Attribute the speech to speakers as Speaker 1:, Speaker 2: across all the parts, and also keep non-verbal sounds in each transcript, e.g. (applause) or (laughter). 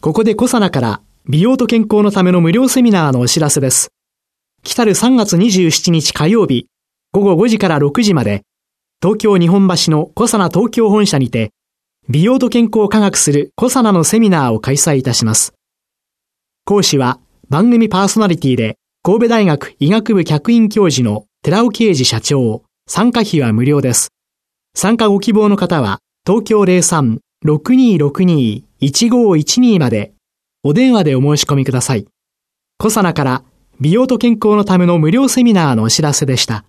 Speaker 1: ここでコサナから美容と健康のための無料セミナーのお知らせです来る3月27日火曜日午後5時から6時まで東京日本橋のコサナ東京本社にて美容と健康を科学するコサナのセミナーを開催いたします講師は番組パーソナリティで神戸大学医学部客員教授の寺尾啓治社長。参加費は無料です。参加ご希望の方は東京03-6262 03-6262-1512までお電話でお申し込みください。コサナから美容と健康のための無料セミナーのお知らせでした。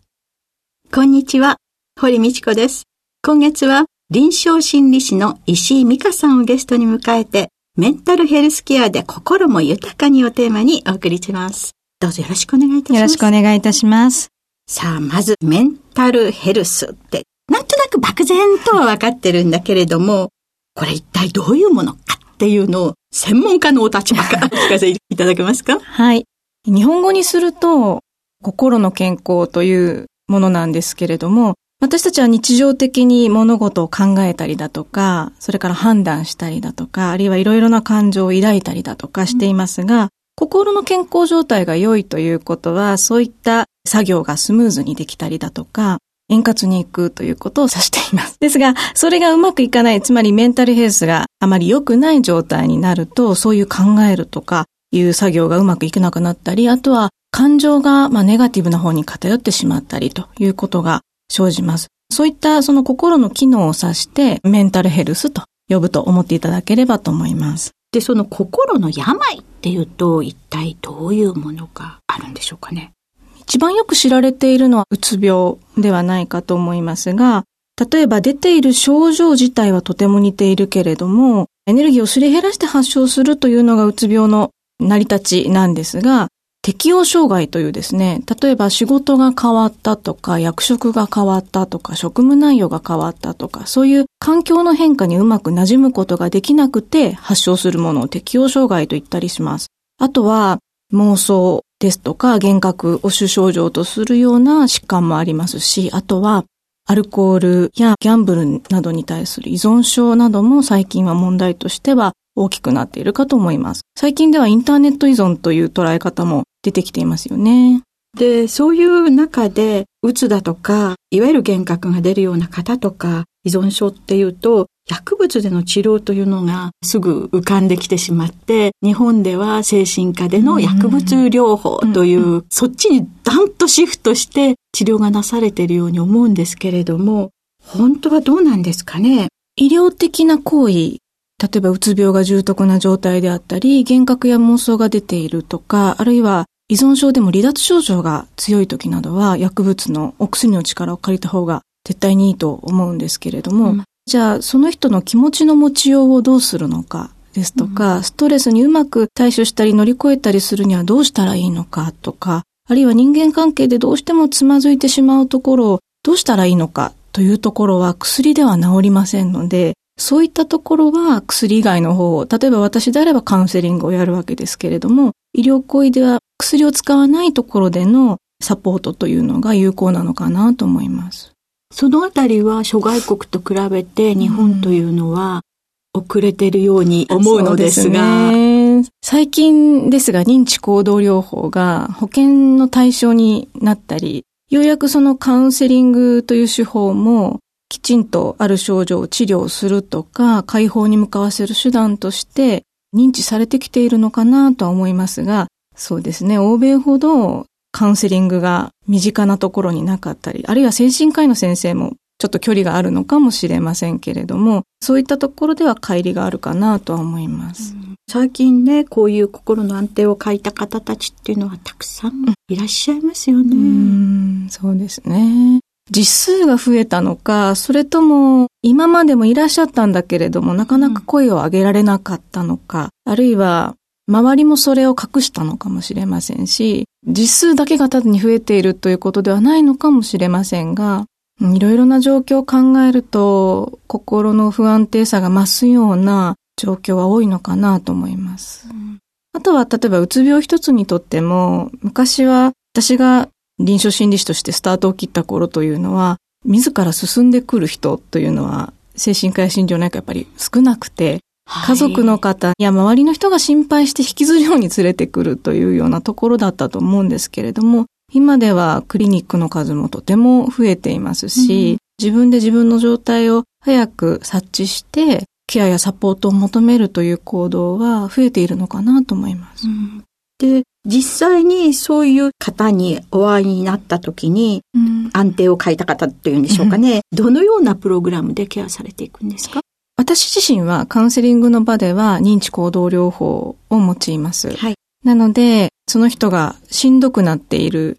Speaker 2: こんにちは、堀道子です。今月は臨床心理士の石井美香さんをゲストに迎えてメンタルヘルスケアで心も豊かにをテーマにお送りします。どうぞよろしくお願いいたします。
Speaker 3: よろしくお願いいたします。
Speaker 2: さあ、まず、メンタルヘルスって、なんとなく漠然とは分かってるんだけれども、これ一体どういうものかっていうのを、専門家のお立場から (laughs) お聞かせいただけますか？
Speaker 3: はい。日本語にすると、心の健康というものなんですけれども、私たちは日常的に物事を考えたりだとか、それから判断したりだとか、あるいはいろいろな感情を抱いたりだとかしていますが、うん、心の健康状態が良いということは、そういった作業がスムーズにできたりだとか、円滑に行くということを指しています。ですが、それがうまくいかない、つまりメンタルヘルスがあまり良くない状態になると、そういう考えるとかいう作業がうまくいかなくなったり、あとは感情がまあネガティブな方に偏ってしまったりということが生じます。そういったその心の機能を指してメンタルヘルスと呼ぶと思っていただければと思います。
Speaker 2: で、その心の病っていうと一体どういうものがあるんでしょうかね？
Speaker 3: 一番よく知られているのはうつ病ではないかと思いますが、例えば出ている症状自体はとても似ているけれども、エネルギーをすり減らして発症するというのがうつ病の成り立ちなんですが、適応障害というですね、例えば仕事が変わったとか、役職が変わったとか、職務内容が変わったとか、そういう環境の変化にうまく馴染むことができなくて発症するものを適応障害と言ったりします。あとは、妄想ですとか、幻覚を主症状とするような疾患もありますし、あとは、アルコールやギャンブルなどに対する依存症なども最近は問題としては大きくなっているかと思います。最近ではインターネット依存という捉え方も出てきていますよね。
Speaker 2: で、そういう中で、うつだとか、いわゆる幻覚が出るような方とか、依存症っていうと、薬物での治療というのがすぐ浮かんできてしまって、日本では精神科での薬物療法という、そっちにダンとシフトして治療がなされているように思うんですけれども、本当はどうなんですかね？
Speaker 3: 医療的な行為例えばうつ病が重篤な状態であったり、幻覚や妄想が出ているとか、あるいは依存症でも離脱症状が強い時などは薬物のお薬の力を借りた方が絶対にいいと思うんですけれども、うん、じゃあその人の気持ちの持ちようをどうするのかですとか、うん、ストレスにうまく対処したり乗り越えたりするにはどうしたらいいのかとか、あるいは人間関係でどうしてもつまずいてしまうところをどうしたらいいのかというところは薬では治りませんので、そういったところは薬以外の方を、例えば私であればカウンセリングをやるわけですけれども、医療行為では薬を使わないところでのサポートというのが有効なのかなと思います。
Speaker 2: そのあたりは諸外国と比べて日本というのは遅れているように思うのですが、
Speaker 3: ね、最近ですが認知行動療法が保険の対象になったり、ようやくそのカウンセリングという手法もきちんとある症状を治療するとか、解放に向かわせる手段として認知されてきているのかなとは思いますが、そうですね、欧米ほどカウンセリングが身近なところになかったり、あるいは精神科医の先生もちょっと距離があるのかもしれませんけれども、そういったところでは乖離があるかなとは思います。
Speaker 2: 最近ね、こういう心の安定を書いた方たちっていうのはたくさんいらっしゃいますよね。う
Speaker 3: ん、そうですね。実数が増えたのか、それとも今までもいらっしゃったんだけれども、なかなか声を上げられなかったのか、あるいは周りもそれを隠したのかもしれませんし、実数だけが単に増えているということではないのかもしれませんが、いろいろな状況を考えると、心の不安定さが増すような状況は多いのかなと思います。うん、あとは、例えばうつ病一つにとっても、昔は私が臨床心理士としてスタートを切った頃というのは、自ら進んでくる人というのは、精神科や心療内科やっぱり少なくて、家族の方や周りの人が心配して引きずるように連れてくるというようなところだったと思うんですけれども、今ではクリニックの数もとても増えていますし、うん、自分で自分の状態を早く察知して、ケアやサポートを求めるという行動は増えているのかなと思います。うん、
Speaker 2: で、実際にそういう方にお会いになった時に、安定を変えた方というんでしょうかね、うん、どのようなプログラムでケアされていくんですか？
Speaker 3: 私自身はカウンセリングの場では認知行動療法を用います。はい。なので、その人がしんどくなっている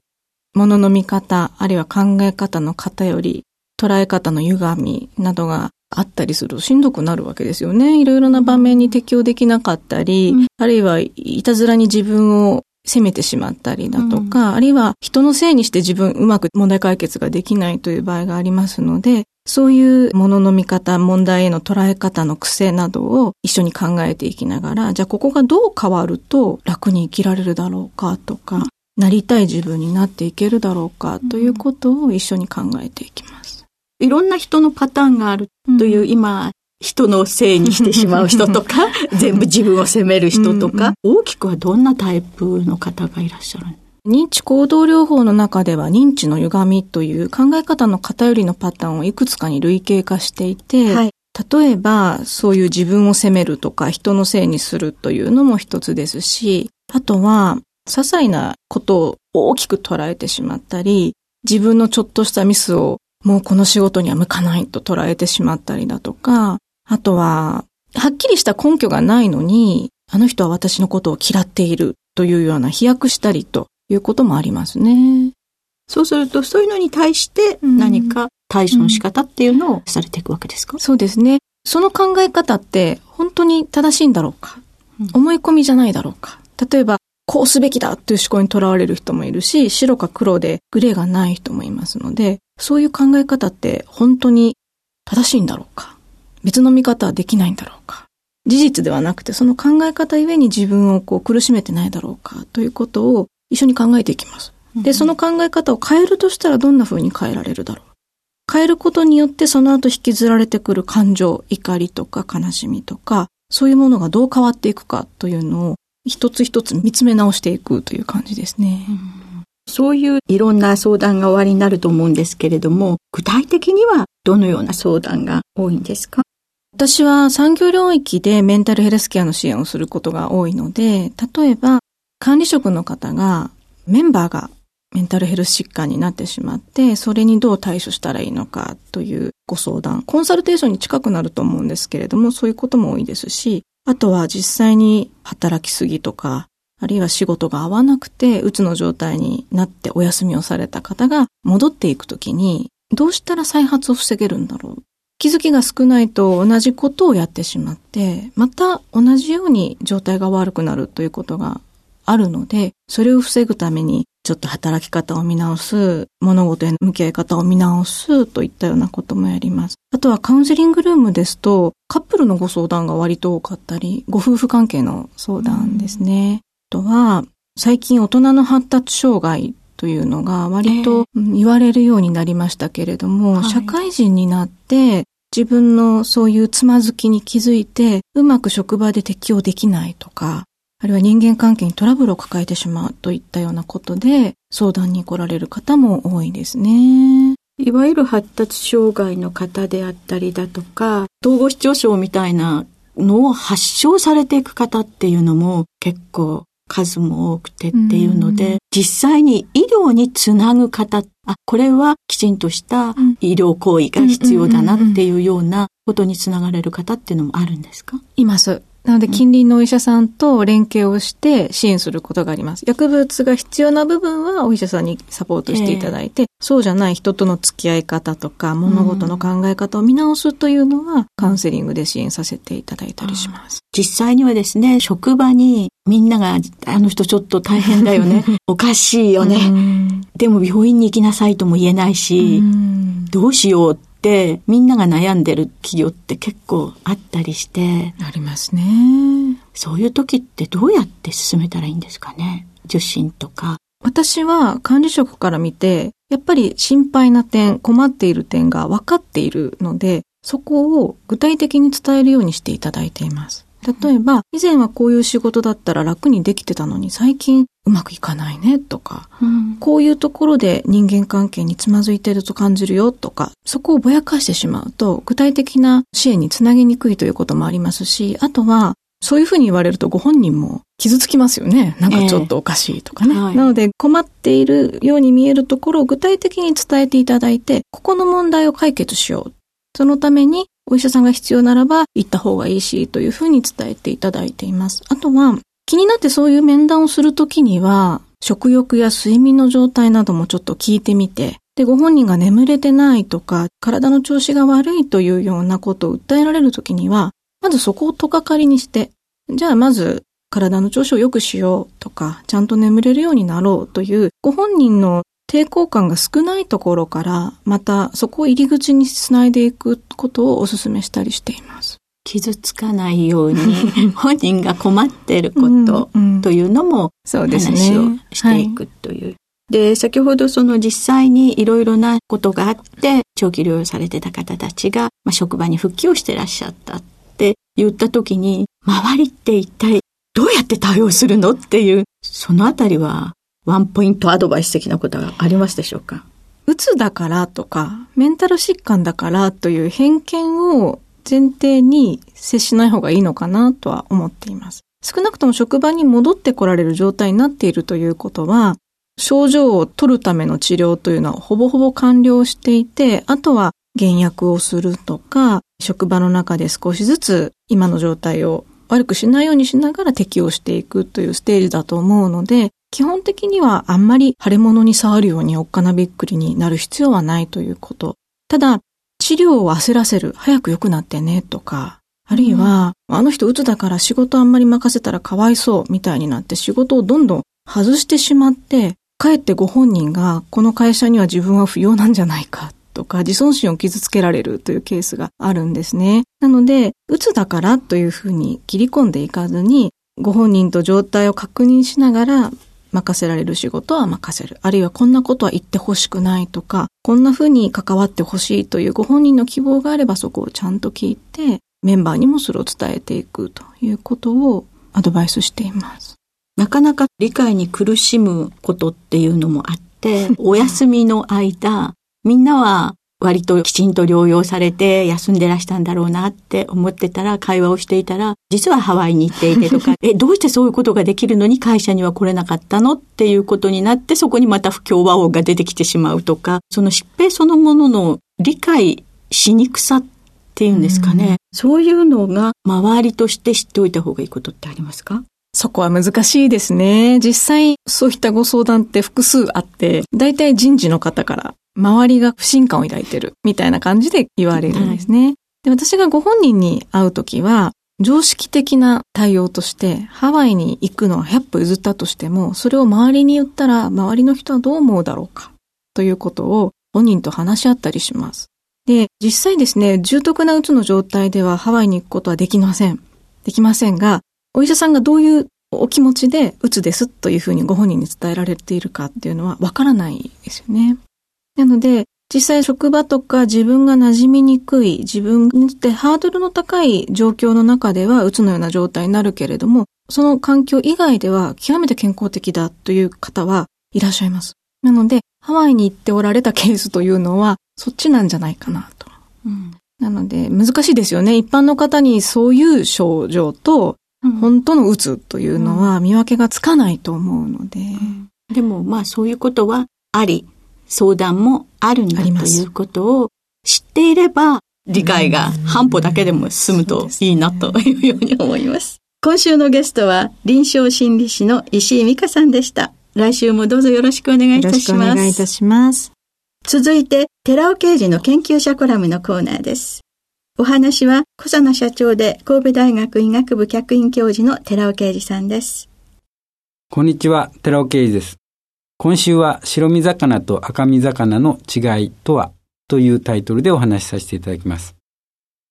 Speaker 3: ものの見方、あるいは考え方の偏り、捉え方の歪みなどがあったりするとしんどくなるわけですよね。いろいろな場面に適応できなかったり、うん、あるいはいたずらに自分を責めてしまったりだとか、うん、あるいは人のせいにして自分うまく問題解決ができないという場合がありますので、そういうものの見方、問題への捉え方の癖などを一緒に考えていきながら、じゃあここがどう変わると楽に生きられるだろうかとか、なりたい自分になっていけるだろうかということを一緒に考えていきます。
Speaker 2: いろんな人のパターンがあるという、うん、今、人のせいにしてしまう人とか、(laughs) 全部自分を責める人とか、うん、大きくはどんなタイプの方がいらっしゃる
Speaker 3: 認知行動療法の中では認知の歪みという考え方の偏りのパターンをいくつかに類型化していて、はい、例えばそういう自分を責めるとか人のせいにするというのも一つですし、あとは些細なことを大きく捉えてしまったり、自分のちょっとしたミスをもうこの仕事には向かないと捉えてしまったりだとか、あとは、はっきりした根拠がないのに、あの人は私のことを嫌っているというような飛躍したりということもありますね。
Speaker 2: そうすると、そういうのに対して何か対処の仕方っていうのをされていくわけですか、
Speaker 3: うん、そうですね。その考え方って本当に正しいんだろうか、うん、思い込みじゃないだろうか？例えば、こうすべきだという思考にとらわれる人もいるし、白か黒でグレーがない人もいますので、そういう考え方って本当に正しいんだろうか？別の見方はできないんだろうか？事実ではなくて、その考え方ゆえに自分をこう苦しめてないだろうか？ということを一緒に考えていきます。で、その考え方を変えるとしたらどんな風に変えられるだろう。変えることによってその後引きずられてくる感情、怒りとか悲しみとか、そういうものがどう変わっていくかというのを一つ一つ見つめ直していくという感じですね。
Speaker 2: そういういろんな相談が終わりになると思うんですけれども、具体的にはどのような相談が多いんですか？
Speaker 3: 私は産業領域でメンタルヘルスケアの支援をすることが多いので、例えば管理職の方がメンバーがメンタルヘルス疾患になってしまって、それにどう対処したらいいのかというご相談、コンサルテーションに近くなると思うんですけれども、そういうことも多いですし、あとは実際に働きすぎとか、あるいは仕事が合わなくて、うつの状態になってお休みをされた方が戻っていくときに、どうしたら再発を防げるんだろう。気づきが少ないと同じことをやってしまって、また同じように状態が悪くなるということがあるので、それを防ぐためにちょっと働き方を見直す、物事への向き合い方を見直すといったようなこともやります。あとはカウンセリングルームですと、カップルのご相談が割と多かったり、ご夫婦関係の相談ですね。あとは、最近大人の発達障害というのが割と言われるようになりましたけれども、はい、社会人になって自分のそういうつまずきに気づいて、うまく職場で適応できないとか、あるいは人間関係にトラブルを抱えてしまうといったようなことで、相談に来られる方も多いですね。
Speaker 2: いわゆる発達障害の方であったりだとか、統合失調症みたいなのを発症されていく方っていうのも結構数も多くてっていうので、実際に医療につなぐ方、あ、これはきちんとした医療行為が必要だなっていうようなことにつながれる方っていうのもあるんですか？
Speaker 3: います。なので、近隣のお医者さんと連携をして支援することがあります。薬物が必要な部分はお医者さんにサポートしていただいて、えー、そうじゃない人との付き合い方とか、物事の考え方を見直すというのは、カウンセリングで支援させていただいたりします。
Speaker 2: 実際にはですね、職場にみんなが、あの人ちょっと大変だよね。(laughs) おかしいよね。でも病院に行きなさいとも言えないし、どうしようって、みんなが悩んでる企業って結構あったりして。
Speaker 3: ありますね。
Speaker 2: そういう時ってどうやって進めたらいいんですかね？受診とか。
Speaker 3: 私は管理職から見て、やっぱり心配な点、困っている点が分かっているので、そこを具体的に伝えるようにしていただいています。例えば、以前はこういう仕事だったら楽にできてたのに最近うまくいかないねとか、うん、こういうところで人間関係につまずいてると感じるよとか、そこをぼやかしてしまうと具体的な支援につなげにくいということもありますし、あとはそういうふうに言われるとご本人も傷つきますよね。なんかちょっとおかしいとかね。えーはい、なので困っているように見えるところを具体的に伝えていただいて、ここの問題を解決しよう。そのためにお医者さんが必要ならば行った方がいいしというふうに伝えていただいています。あとは気になってそういう面談をするときには食欲や睡眠の状態などもちょっと聞いてみて、で、ご本人が眠れてないとか、体の調子が悪いというようなことを訴えられるときには、まずそこをとかかりにして、じゃあまず体の調子を良くしようとか、ちゃんと眠れるようになろうという、ご本人の抵抗感が少ないところから、またそこを入り口につないでいくことをお勧めしたりしています。
Speaker 2: 傷つかないように (laughs) 本人が困っていることというのも話をしていくという。で、先ほどその実際にいろいろなことがあって、長期療養されてた方たちが、まあ、職場に復帰をしてらっしゃったって言った時に、周りって一体どうやって対応するのっていう、そのあたりはワンポイントアドバイス的なことがありますでしょうか？
Speaker 3: うつだからとか、メンタル疾患だからという偏見を前提に接しない方がいいのかなとは思っています。少なくとも職場に戻ってこられる状態になっているということは、症状を取るための治療というのはほぼほぼ完了していて、あとは減薬をするとか、職場の中で少しずつ今の状態を悪くしないようにしながら適応していくというステージだと思うので、基本的にはあんまり腫れ物に触るようにおっかなびっくりになる必要はないということ。ただ、治療を焦らせる、早く良くなってね。とか、あるいは、うん、あの人鬱だから仕事あんまり任せたらかわいそうみたいになって仕事をどんどん外してしまって、かえってご本人がこの会社には自分は不要なんじゃないか。とか自尊心を傷つけられるというケースがあるんですね。なので、鬱だからというふうに切り込んでいかずに、ご本人と状態を確認しながら任せられる仕事は任せる。あるいはこんなことは言ってほしくないとか、こんな風に関わってほしいというご本人の希望があればそこをちゃんと聞いて、メンバーにもそれを伝えていくということをアドバイスしています。
Speaker 2: なかなか理解に苦しむことっていうのもあって、お休みの間、みんなは割ときちんと療養されて休んでらしたんだろうなって思ってたら、会話をしていたら、実はハワイに行っていてとか、(laughs) え、どうしてそういうことができるのに会社には来れなかったのっていうことになって、そこにまた不協和音が出てきてしまうとか、その疾病そのものの理解しにくさっていうんですかね。うそういうのが周りとして知っておいた方がいいことってありますか？
Speaker 3: そこは難しいですね。実際、そういったご相談って複数あって、大体人事の方から周りが不信感を抱いてるみたいな感じで言われるんですね。はい、で私がご本人に会うときは、常識的な対応として、ハワイに行くのは100歩譲ったとしても、それを周りに言ったら、周りの人はどう思うだろうか、ということを本人と話し合ったりします。で、実際ですね、重篤なうつの状態ではハワイに行くことはできません。できませんが、お医者さんがどういうお気持ちでうつですというふうにご本人に伝えられているかっていうのはわからないですよね。なので、実際職場とか自分が馴染みにくい、自分にとってハードルの高い状況の中では、うつのような状態になるけれども、その環境以外では極めて健康的だという方はいらっしゃいます。なので、ハワイに行っておられたケースというのは、そっちなんじゃないかなと。うん、なので、難しいですよね。一般の方にそういう症状と、本当のうつというのは見分けがつかないと思うので。うん、
Speaker 2: でも、まあそういうことはあり、相談もあるんだということを知っていれば、理解が半歩だけでも進むといいなというように思います。今週のゲストは臨床心理士の石井美香さんでした。来週もどうぞよろしくお願いいたします。よろしくお願いいたします。続いて、寺尾刑事の研究者コラムのコーナーです。お話は、小佐野社長で神戸大学医学部客員教授の寺尾啓二さんです。
Speaker 4: こんにちは、寺尾啓二です。今週は白身魚と赤身魚の違いとはというタイトルでお話しさせていただきます。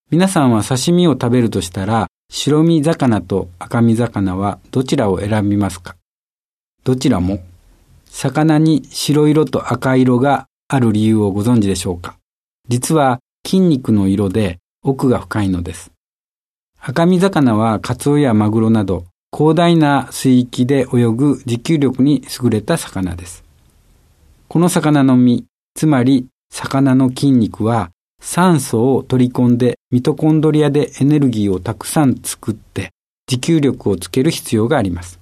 Speaker 4: 皆さんは刺身を食べるとしたら、白身魚と赤身魚はどちらを選びますか？どちらも、魚に白色と赤色がある理由をご存知でしょうか？実は筋肉の色で奥が深いのです。赤身魚はカツオやマグロなど広大な水域で泳ぐ持久力に優れた魚です。この魚の身、つまり魚の筋肉は酸素を取り込んでミトコンドリアでエネルギーをたくさん作って持久力をつける必要があります。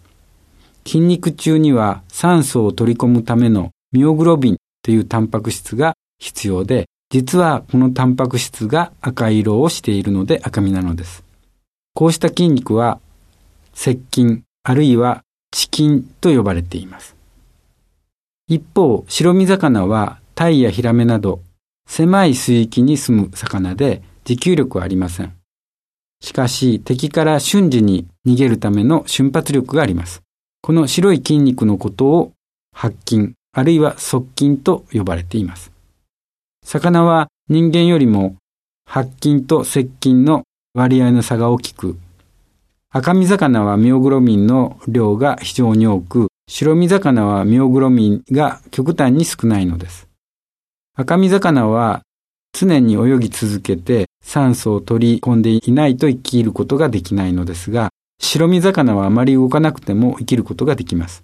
Speaker 4: 筋肉中には酸素を取り込むためのミオグロビンというタンパク質が必要で、実はこのタンパク質が赤色をしているので赤身なのです。こうした筋肉は、接筋あるいはチキンと呼ばれています。一方、白身魚はタイやヒラメなど狭い水域に住む魚で持久力はありません。しかし敵から瞬時に逃げるための瞬発力があります。この白い筋肉のことを白筋あるいは側筋と呼ばれています。魚は人間よりも白筋と接筋の割合の差が大きく、赤身魚はミオグロミンの量が非常に多く、白身魚はミオグロミンが極端に少ないのです。赤身魚は常に泳ぎ続けて酸素を取り込んでいないと生きることができないのですが、白身魚はあまり動かなくても生きることができます。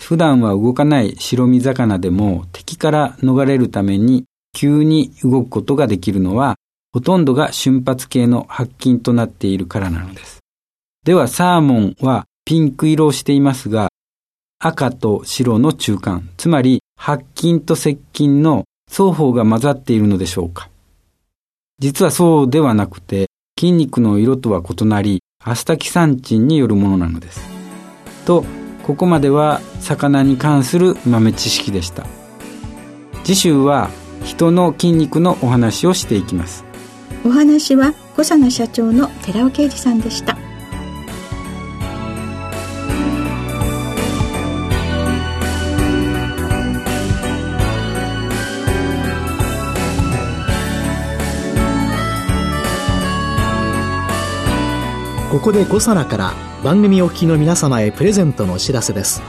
Speaker 4: 普段は動かない白身魚でも敵から逃れるために急に動くことができるのは、ほとんどが瞬発系の白筋となっているからなのです。ではサーモンはピンク色をしていますが、赤と白の中間、つまり白筋と接筋の双方が混ざっているのでしょうか。実はそうではなくて、筋肉の色とは異なり、アスタキサンチンによるものなのです。とここまでは魚に関する豆知識でした。次週は人の筋肉のお話をしていきます。
Speaker 2: お話は小佐野社長の寺尾啓二さんでした。
Speaker 1: ここで5皿から番組お聞きの皆様へプレゼントのお知らせです。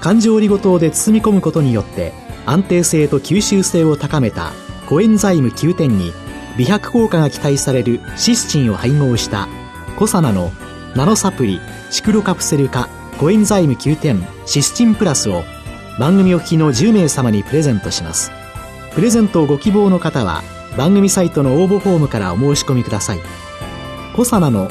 Speaker 1: 環状オリゴ糖で包み込むことによって安定性と吸収性を高めたコエンザイム9点に美白効果が期待されるシスチンを配合したコサナのナノサプリシクロカプセル化コエンザイム9点シスチンプラスを番組お聞きの10名様にプレゼントします。プレゼントをご希望の方は番組サイトの応募フォームからお申し込みください。コサナの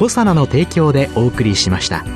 Speaker 1: コサナの提供でお送りしました。